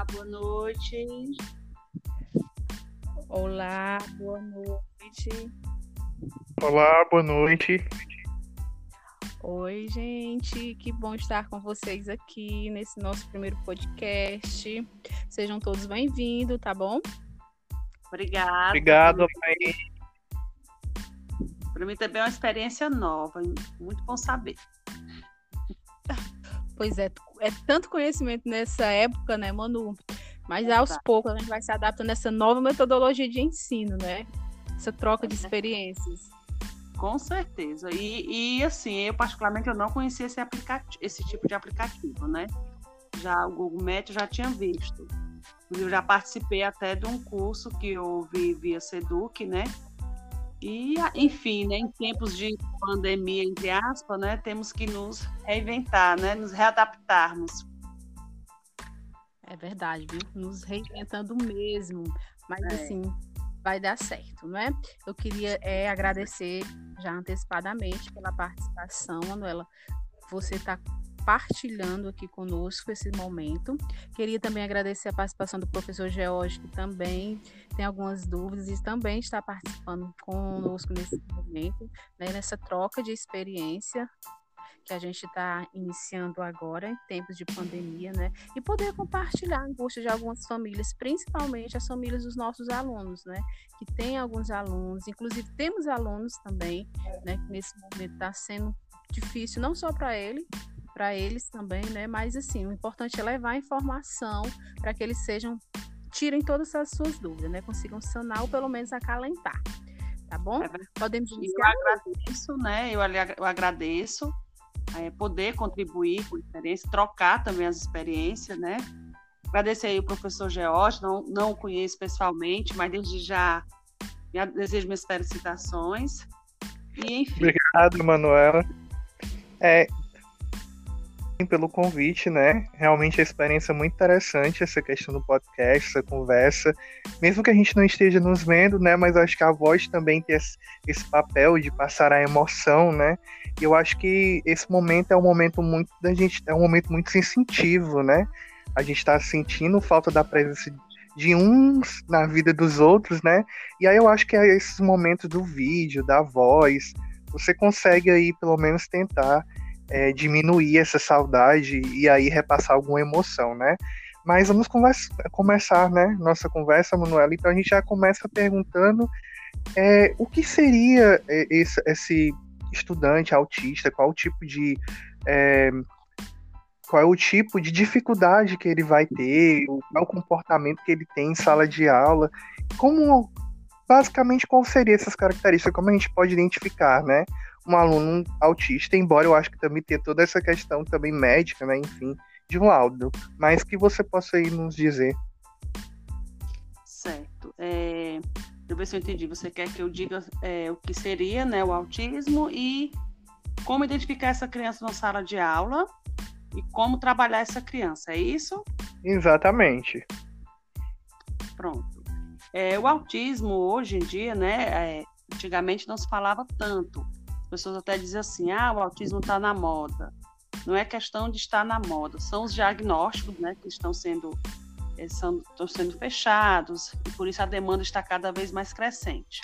Olá, boa noite. Olá, boa noite. Olá, boa noite. Oi, gente, que bom estar com vocês aqui nesse nosso primeiro podcast. Sejam todos bem-vindos, tá bom? Obrigada. Obrigado, mãe. Para mim também é uma experiência nova, muito bom saber. Pois é, é tanto conhecimento nessa época, né, Manu? Mas aos poucos a gente vai se adaptando a essa nova metodologia de ensino, né? Essa troca de experiências. Com certeza. E, e assim, eu particularmente eu não conhecia esse, aplicativo, esse tipo de aplicativo, né? Já o Google Maps eu já tinha visto. Eu já participei até de um curso que eu vi via Seduc, né? E, enfim, né, em tempos de pandemia, entre aspas, né, temos que nos reinventar, né, nos readaptarmos. É verdade, viu? Nos reinventando mesmo. Mas, é. assim, vai dar certo, não é? Eu queria é, agradecer já antecipadamente pela participação, Manuela. Você está partilhando aqui conosco esse momento. Queria também agradecer a participação do professor George, que também tem algumas dúvidas e também está participando conosco nesse momento, né, nessa troca de experiência que a gente está iniciando agora em tempos de pandemia, né? E poder compartilhar a angústia de algumas famílias, principalmente as famílias dos nossos alunos, né? Que tem alguns alunos, inclusive temos alunos também, né? Que nesse momento está sendo difícil não só para ele, para eles também, né? Mas assim, o importante é levar a informação para que eles sejam tirem todas as suas dúvidas, né? Consigam sanar ou pelo menos acalentar. Tá bom? É Podemos iniciar? Eu agradeço, né? Eu, eu agradeço é, poder contribuir com a experiência, trocar também as experiências, né? Agradecer aí o professor George, não, não o conheço pessoalmente, mas desde já desejo minhas felicitações. E, enfim. Obrigado, Manuela. É, pelo convite, né? Realmente a experiência é muito interessante, essa questão do podcast, essa conversa. Mesmo que a gente não esteja nos vendo, né? Mas acho que a voz também tem esse, esse papel de passar a emoção, né? E eu acho que esse momento é um momento muito da gente, é um momento muito sensitivo, né? A gente está sentindo falta da presença de uns na vida dos outros, né? E aí eu acho que é esses momentos do vídeo, da voz, você consegue aí pelo menos tentar é, diminuir essa saudade e aí repassar alguma emoção, né? Mas vamos conversa, começar, né? Nossa conversa, Manuela. Então a gente já começa perguntando é, o que seria é, esse, esse, estudante autista, qual o tipo de é, qual é o tipo de dificuldade que ele vai ter, qual o comportamento que ele tem em sala de aula, como basicamente qual seria essas características, como a gente pode identificar, né? um aluno autista, embora eu acho que também tenha toda essa questão também médica, né, enfim, de um laudo, mas que você possa aí nos dizer. Certo. É, deixa eu ver se eu entendi. Você quer que eu diga é, o que seria né, o autismo e como identificar essa criança na sala de aula e como trabalhar essa criança, é isso? Exatamente. Pronto. É, o autismo hoje em dia, né, é, antigamente não se falava tanto pessoas até dizem assim: ah, o autismo está na moda. Não é questão de estar na moda, são os diagnósticos né, que estão sendo, são, estão sendo fechados e por isso a demanda está cada vez mais crescente.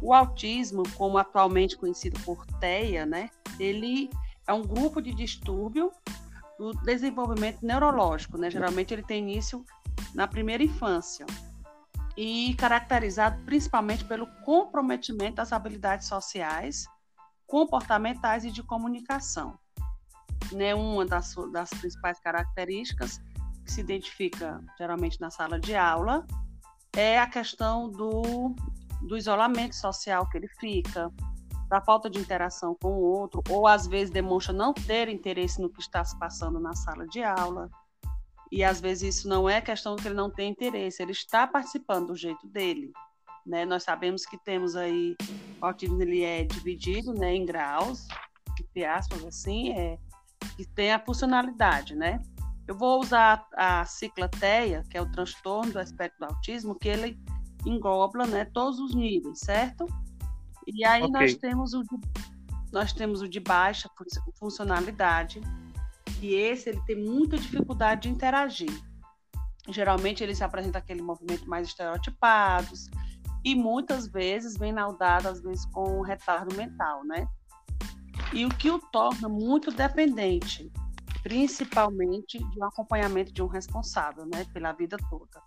O autismo, como atualmente conhecido por TEA, né, ele é um grupo de distúrbio do desenvolvimento neurológico. Né? Geralmente ele tem início na primeira infância e caracterizado principalmente pelo comprometimento das habilidades sociais comportamentais e de comunicação. Né? Uma das, das principais características que se identifica geralmente na sala de aula é a questão do, do isolamento social que ele fica, da falta de interação com o outro, ou às vezes demonstra não ter interesse no que está se passando na sala de aula. E às vezes isso não é questão de que ele não tem interesse, ele está participando do jeito dele. Né? Nós sabemos que temos aí, o autismo ele é dividido né, em graus, entre aspas, assim, é, que tem a funcionalidade, né? Eu vou usar a ciclateia, que é o transtorno do aspecto do autismo, que ele engloba né, todos os níveis, certo? E aí okay. nós temos o de, nós temos o de baixa funcionalidade, e esse ele tem muita dificuldade de interagir. Geralmente ele se apresenta aquele movimento mais estereotipados e muitas vezes vem naudado, às vezes, com retardo mental, né? E o que o torna muito dependente, principalmente de um acompanhamento de um responsável, né, pela vida toda.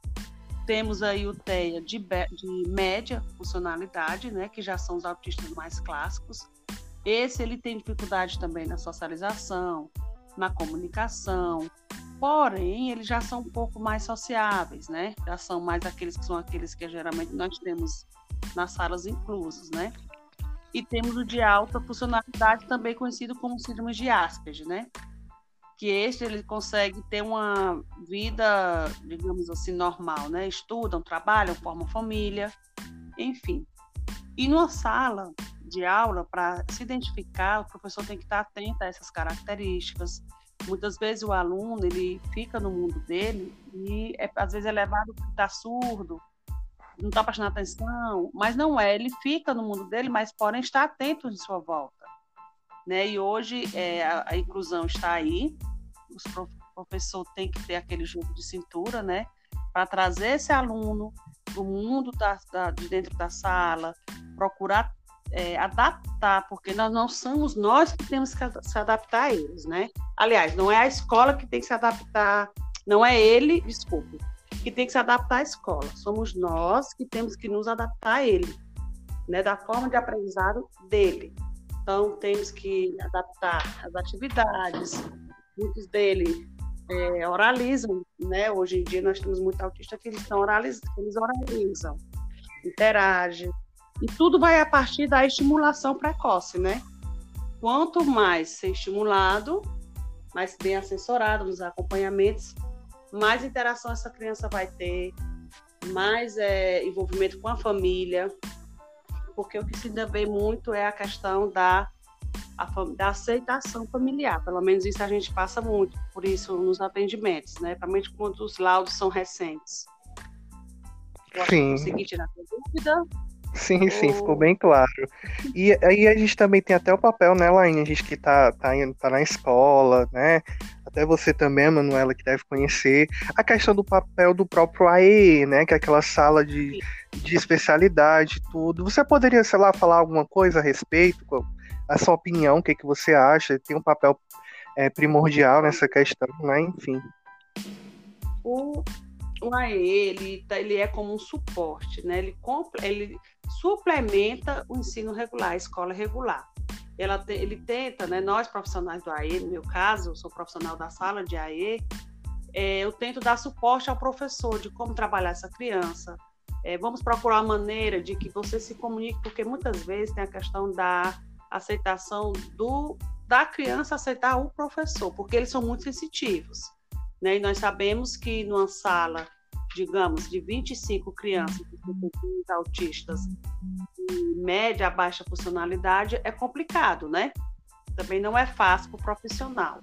Temos aí o TEA de, de média funcionalidade, né, que já são os autistas mais clássicos. Esse ele tem dificuldade também na socialização, na comunicação, porém eles já são um pouco mais sociáveis, né? Já são mais aqueles que são aqueles que geralmente nós temos nas salas inclusas, né? E temos o de alta funcionalidade, também conhecido como síndrome de Asperger, né? Que este ele consegue ter uma vida, digamos assim, normal, né? Estudam, trabalham, formam família, enfim. E numa sala de aula, para se identificar, o professor tem que estar atento a essas características. Muitas vezes o aluno ele fica no mundo dele e é, às vezes é levado porque está surdo, não está prestando atenção, mas não é. Ele fica no mundo dele, mas porém está atento em sua volta. Né? E hoje é, a, a, inclusão está aí, prof, o professor tem que ter aquele jogo de cintura, né? Para trazer esse aluno do mundo da, da, de dentro da sala, procurar é, adaptar, porque nós não somos nós que temos que se adaptar a eles, né? Aliás, não é a escola que tem que se adaptar, não é ele, desculpe, que tem que se adaptar à escola. Somos nós que temos que nos adaptar a ele, né? Da forma de aprendizado dele. Então, temos que adaptar as atividades. Muitos dele é, oralizam, né? Hoje em dia nós temos muito autista que eles, estão oraliz, eles oralizam, interagem, e tudo vai a partir da estimulação precoce, né? Quanto mais ser estimulado, mais bem assessorado nos acompanhamentos, mais interação essa criança vai ter, mais é, envolvimento com a família, porque o que se vê muito é a questão da, a, da aceitação familiar. Pelo menos isso a gente passa muito, por isso nos atendimentos, né? Principalmente quando os laudos são recentes. Eu Sim. Consegui tirar a dúvida. Sim, sim, ficou bem claro. E aí a gente também tem até o papel, né, Laine? A gente que tá, tá, indo, tá na escola, né? Até você também, Manuela, que deve conhecer. A questão do papel do próprio AE, né? Que é aquela sala de, de especialidade tudo. Você poderia, sei lá, falar alguma coisa a respeito? A sua opinião, o que, que você acha? Tem um papel é, primordial nessa questão, né? Enfim. O, o AE, ele, tá, ele é como um suporte, né? Ele, ele suplementa o ensino regular, a escola regular. Ela, ele tenta, né, nós profissionais do AE, no meu caso, eu sou profissional da sala de AE, é, eu tento dar suporte ao professor de como trabalhar essa criança. É, vamos procurar a maneira de que você se comunique, porque muitas vezes tem a questão da aceitação do, da criança aceitar o professor, porque eles são muito sensitivos. Né? E nós sabemos que numa sala digamos, de 25 crianças autistas de média a baixa funcionalidade, é complicado, né? Também não é fácil para o profissional.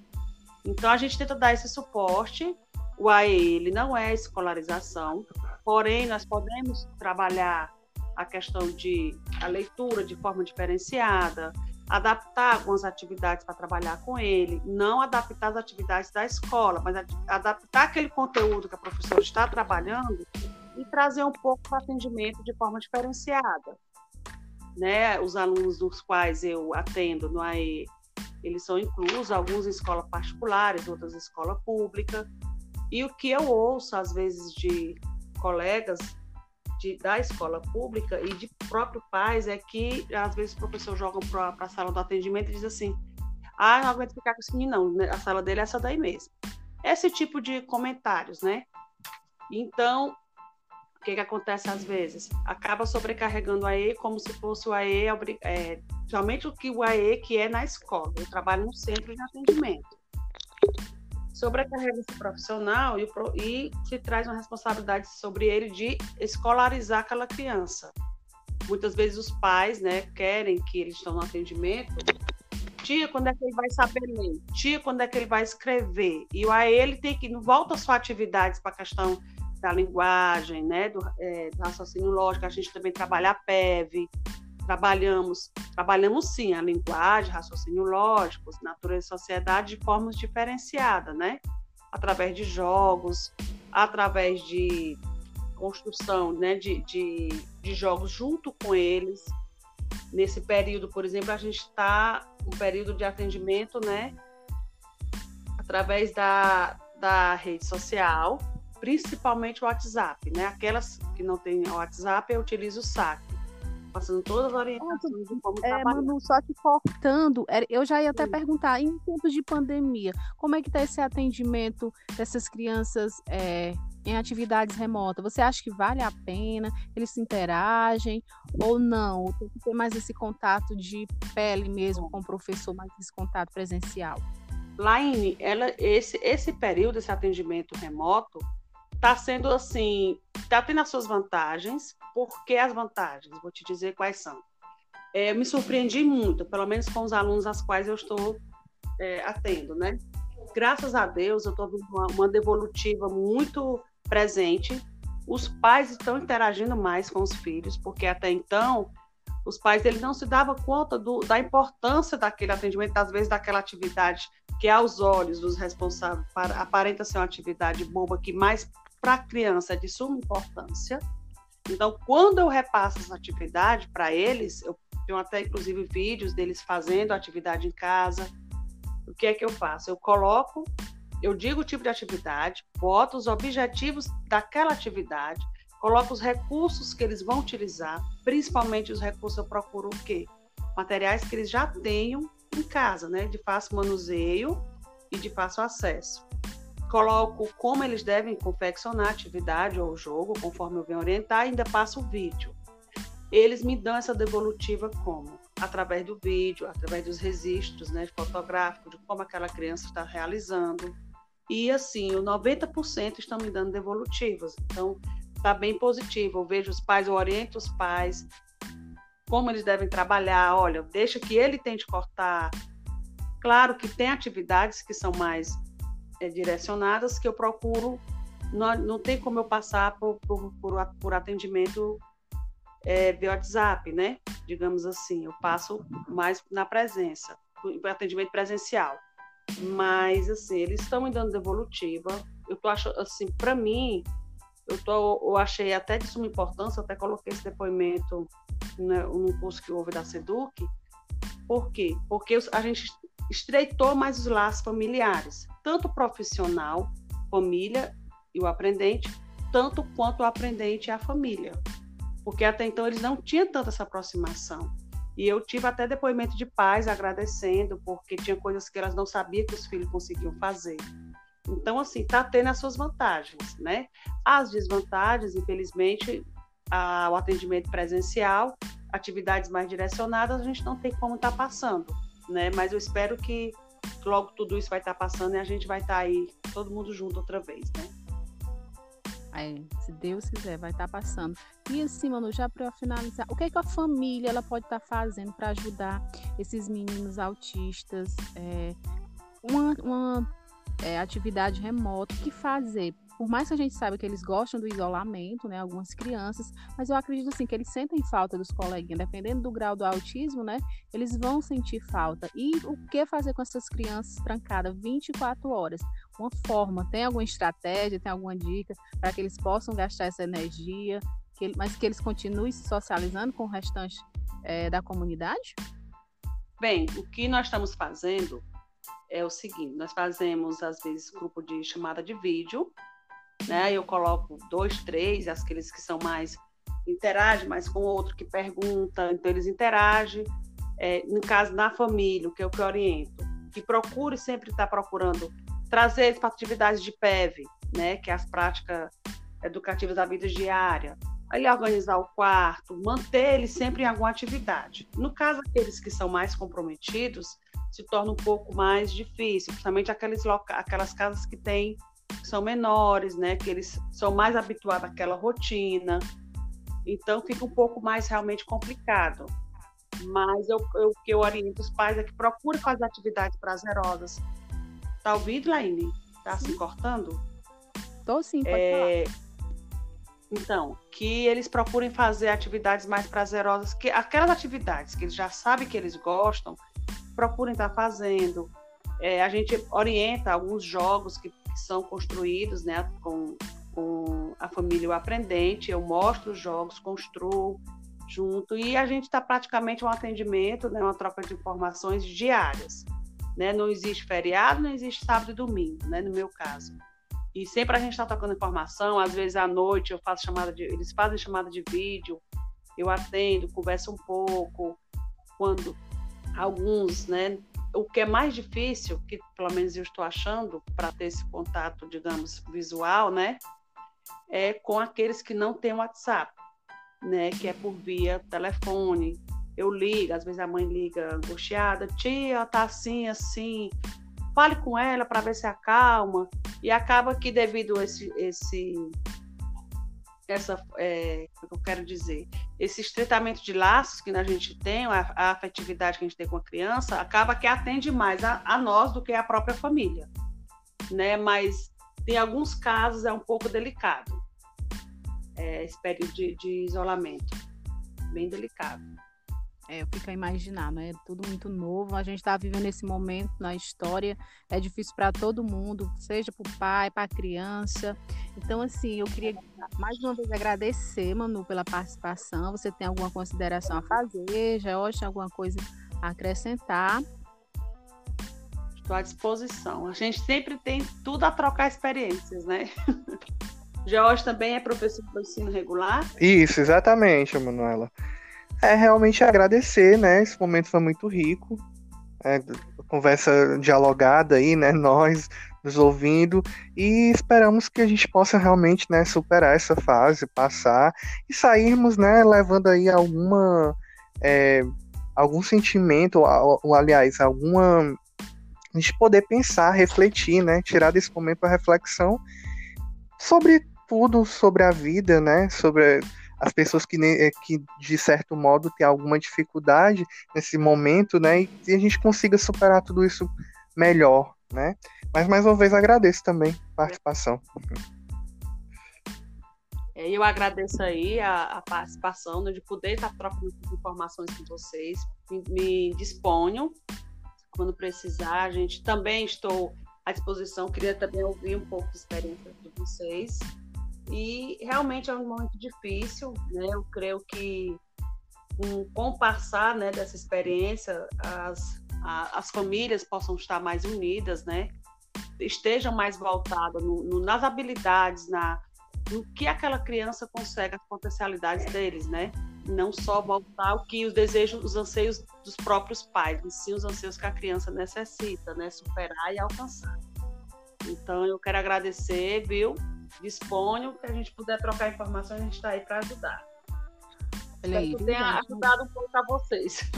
Então, a gente tenta dar esse suporte. O AE, ele não é escolarização, porém, nós podemos trabalhar a questão de a leitura de forma diferenciada, adaptar algumas atividades para trabalhar com ele, não adaptar as atividades da escola, mas adaptar aquele conteúdo que a professora está trabalhando e trazer um pouco para atendimento de forma diferenciada. Né? Os alunos dos quais eu atendo no AE, eles são inclusos, alguns em escola particulares, outras em escola pública. E o que eu ouço, às vezes, de colegas de, da escola pública e de próprio pais é que às vezes o professor joga para a sala do atendimento e diz assim: ah, não aguento ficar com esse menino, não, né, a sala dele é essa daí mesmo. Esse tipo de comentários, né? Então, o que, que acontece às vezes? Acaba sobrecarregando o AE como se fosse o AE, é, realmente o que o AE que é na escola. Eu trabalho no centro de atendimento sobrecarrega esse profissional e, e se traz uma responsabilidade sobre ele de escolarizar aquela criança. Muitas vezes os pais né, querem que eles estão no atendimento. Tia, quando é que ele vai saber ler? Tia, quando é que ele vai escrever? E aí ele tem que, volta às suas atividades para a questão da linguagem, né, do, é, do raciocínio lógico, a gente também trabalha a PEV, trabalhamos, trabalhamos sim a linguagem, raciocínio lógico, natureza e sociedade de formas diferenciadas, né? através de jogos, através de construção né, de, de, de jogos junto com eles. Nesse período, por exemplo, a gente está um período de atendimento, né, através da, da rede social, principalmente o WhatsApp, né? Aquelas que não têm WhatsApp, eu utilizo o SAC passando todas as orientações de como é, trabalhar. Manu, só te cortando, eu já ia até Sim. perguntar, em tempos de pandemia, como é que está esse atendimento dessas crianças é, em atividades remotas? Você acha que vale a pena? Eles se interagem ou não? Tem que ter mais esse contato de pele mesmo com o professor, mais esse contato presencial? Laine, ela, esse, esse período, esse atendimento remoto, está sendo assim, está tendo as suas vantagens. Por que as vantagens? Vou te dizer quais são. É, me surpreendi muito, pelo menos com os alunos às quais eu estou é, atendo, né? Graças a Deus, eu estou vendo uma, uma devolutiva muito presente. Os pais estão interagindo mais com os filhos, porque até então os pais eles não se davam conta do, da importância daquele atendimento, às vezes daquela atividade que aos olhos dos responsáveis aparenta ser uma atividade boba que mais para a criança é de suma importância. Então, quando eu repasso essa atividade para eles, eu tenho até inclusive vídeos deles fazendo atividade em casa. O que é que eu faço? Eu coloco, eu digo o tipo de atividade, boto os objetivos daquela atividade, coloco os recursos que eles vão utilizar, principalmente os recursos eu procuro o quê? Materiais que eles já tenham em casa, né? De fácil manuseio e de fácil acesso coloco como eles devem confeccionar a atividade ou o jogo, conforme eu venho orientar, e ainda passo o vídeo. Eles me dão essa devolutiva como? Através do vídeo, através dos registros né, fotográficos, de como aquela criança está realizando. E assim, o 90% estão me dando devolutivas. Então, está bem positivo. Eu vejo os pais, eu oriento os pais, como eles devem trabalhar. Olha, deixa que ele tente cortar. Claro que tem atividades que são mais é, direcionadas que eu procuro, não, não tem como eu passar por, por, por, por atendimento é, via WhatsApp, né? Digamos assim, eu passo mais na presença, atendimento presencial. Mas, assim, eles estão me dando devolutiva. Eu tô achando, assim, para mim, eu, tô, eu achei até de suma importância, até coloquei esse depoimento né, no curso que houve da SEDUC. Por quê? Porque a gente estreitou mais os laços familiares, tanto profissional, família e o aprendente, tanto quanto o aprendente e a família. Porque até então eles não tinham tanta essa aproximação. E eu tive até depoimento de pais agradecendo, porque tinha coisas que elas não sabiam que os filhos conseguiam fazer. Então, assim, está tendo as suas vantagens, né? As desvantagens, infelizmente, a, o atendimento presencial, atividades mais direcionadas, a gente não tem como estar tá passando né? Mas eu espero que logo tudo isso vai estar tá passando e a gente vai estar tá aí todo mundo junto outra vez, né? Aí, se Deus quiser, vai estar tá passando. E assim, mano, já para finalizar, o que, é que a família ela pode estar fazendo para ajudar esses meninos autistas? É, uma, uma é, atividade remota, o que fazer? Por mais que a gente saiba que eles gostam do isolamento, né, algumas crianças, mas eu acredito assim que eles sentem falta dos coleguinhas, dependendo do grau do autismo, né, eles vão sentir falta. E o que fazer com essas crianças trancadas 24 horas? Uma forma, tem alguma estratégia, tem alguma dica para que eles possam gastar essa energia, que, mas que eles continuem se socializando com o restante é, da comunidade? Bem, o que nós estamos fazendo é o seguinte: nós fazemos, às vezes, grupo de chamada de vídeo, né? Eu coloco dois, três, aqueles que são mais interagem mais com o outro que pergunta, então eles interagem. É, no caso da família, o que eu que oriento, que procure sempre estar procurando trazer eles para atividades de PEV, né? Que é as práticas educativas da vida diária. Aí organizar o quarto, manter eles sempre em alguma atividade. No caso aqueles que são mais comprometidos, se torna um pouco mais difícil, principalmente aqueles aquelas casas que têm são menores, né? Que eles são mais habituados àquela rotina. Então fica um pouco mais realmente complicado. Mas eu, eu, que eu oriento os pais é que procure fazer atividades prazerosas. Tá ouvindo, Laine? Tá sim. se cortando? Tô sim, pode é... falar. Então, que eles procurem fazer atividades mais prazerosas, que aquelas atividades que eles já sabem que eles gostam, procurem estar tá fazendo. É, a gente orienta alguns jogos que são construídos né, com, com a família o aprendente, eu mostro os jogos, construo junto, e a gente está praticamente um atendimento, né, uma troca de informações diárias. Né? Não existe feriado, não existe sábado e domingo, né, no meu caso. E sempre a gente está trocando informação, às vezes à noite eu faço chamada de. Eles fazem chamada de vídeo, eu atendo, converso um pouco. Quando alguns, né? O que é mais difícil, que pelo menos eu estou achando, para ter esse contato, digamos, visual, né? É com aqueles que não têm WhatsApp, né? Que é por via telefone. Eu ligo, às vezes a mãe liga angustiada, tia, tá assim, assim, fale com ela para ver se acalma. E acaba que devido a esse, esse essa, é, eu quero dizer, esse estreitamento de laços que a gente tem, a, a, afetividade que a gente tem com a criança, acaba que atende mais a, a nós do que a própria família, né? Mas em alguns casos é um pouco delicado, é, esse período de, de isolamento, bem delicado. É, eu fico a imaginar, né? Tudo muito novo. A gente está vivendo esse momento na história. É difícil para todo mundo, seja para o pai, para a criança. Então, assim, eu queria mais uma vez agradecer, Manu, pela participação. Você tem alguma consideração a fazer? George, alguma coisa a acrescentar? Estou à disposição. A gente sempre tem tudo a trocar experiências, né? George também é professor do ensino regular? Isso, exatamente, Manuela é realmente agradecer, né? Esse momento foi muito rico. É, conversa dialogada aí, né? Nós nos ouvindo e esperamos que a gente possa realmente, né, superar essa fase, passar e sairmos, né, levando aí alguma é, algum sentimento, ou, ou aliás, alguma a gente poder pensar, refletir, né, tirar desse momento a reflexão sobre tudo, sobre a vida, né, sobre as pessoas que, eh, que de certo modo têm alguma dificuldade nesse momento, né, e, a gente consiga superar tudo isso melhor, né? Mas mais uma vez agradeço também a participação. É, eu agradeço aí a, a participação, né, de poder estar trocando informações com vocês. Me, me disponho quando precisar. A gente também estou à disposição. Queria também ouvir um pouco de experiência de vocês. E realmente é um momento difícil, né? Eu creio que com o passar né, dessa experiência, as, a, as famílias possam estar mais unidas, né? Estejam mais voltadas no, no, nas habilidades, na, no que aquela criança consegue, as potencialidades deles, né? Não só voltar o que os desejos, os anseios dos próprios pais, mas sim os anseios que a criança necessita, né? Superar e alcançar. Então, eu quero agradecer, viu? Disponham, que a gente puder trocar informações, a gente está aí para ajudar. Olha aí, tenha ajudado um pouco a vocês.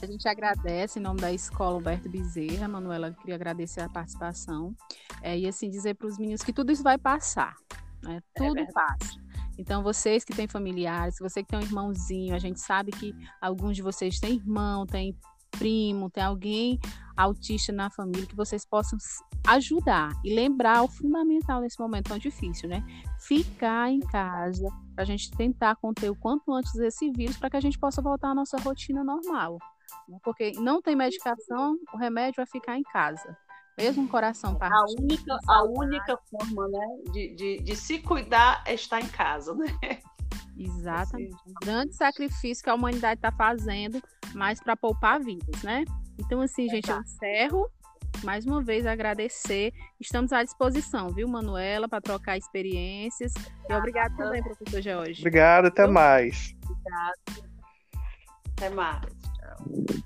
A gente agradece em nome da Escola Humberto Bezerra, Manuela, queria agradecer a participação. É, e assim, dizer para os meninos que tudo isso vai passar. Né? É tudo é passa. Então, vocês que têm familiares, você que tem um irmãozinho, a gente sabe que alguns de vocês têm irmão, têm primo, tem alguém autista na família que vocês possam ajudar e lembrar o fundamental nesse momento tão difícil, né? Ficar em casa para a gente tentar conter o quanto antes esse vírus para que a gente possa voltar à nossa rotina normal. Né? Porque não tem medicação, o remédio vai ficar em casa. Mesmo o coração partindo. A única, a única forma né, de, de, de se cuidar é estar em casa, né? Exatamente. Um grande sacrifício que a humanidade está fazendo, mas para poupar vidas, né? Então, assim, gente, eu encerro. Mais uma vez agradecer. Estamos à disposição, viu, Manuela, para trocar experiências. E obrigado também, professor George. Obrigado, até mais. Obrigado. Até mais. Tchau.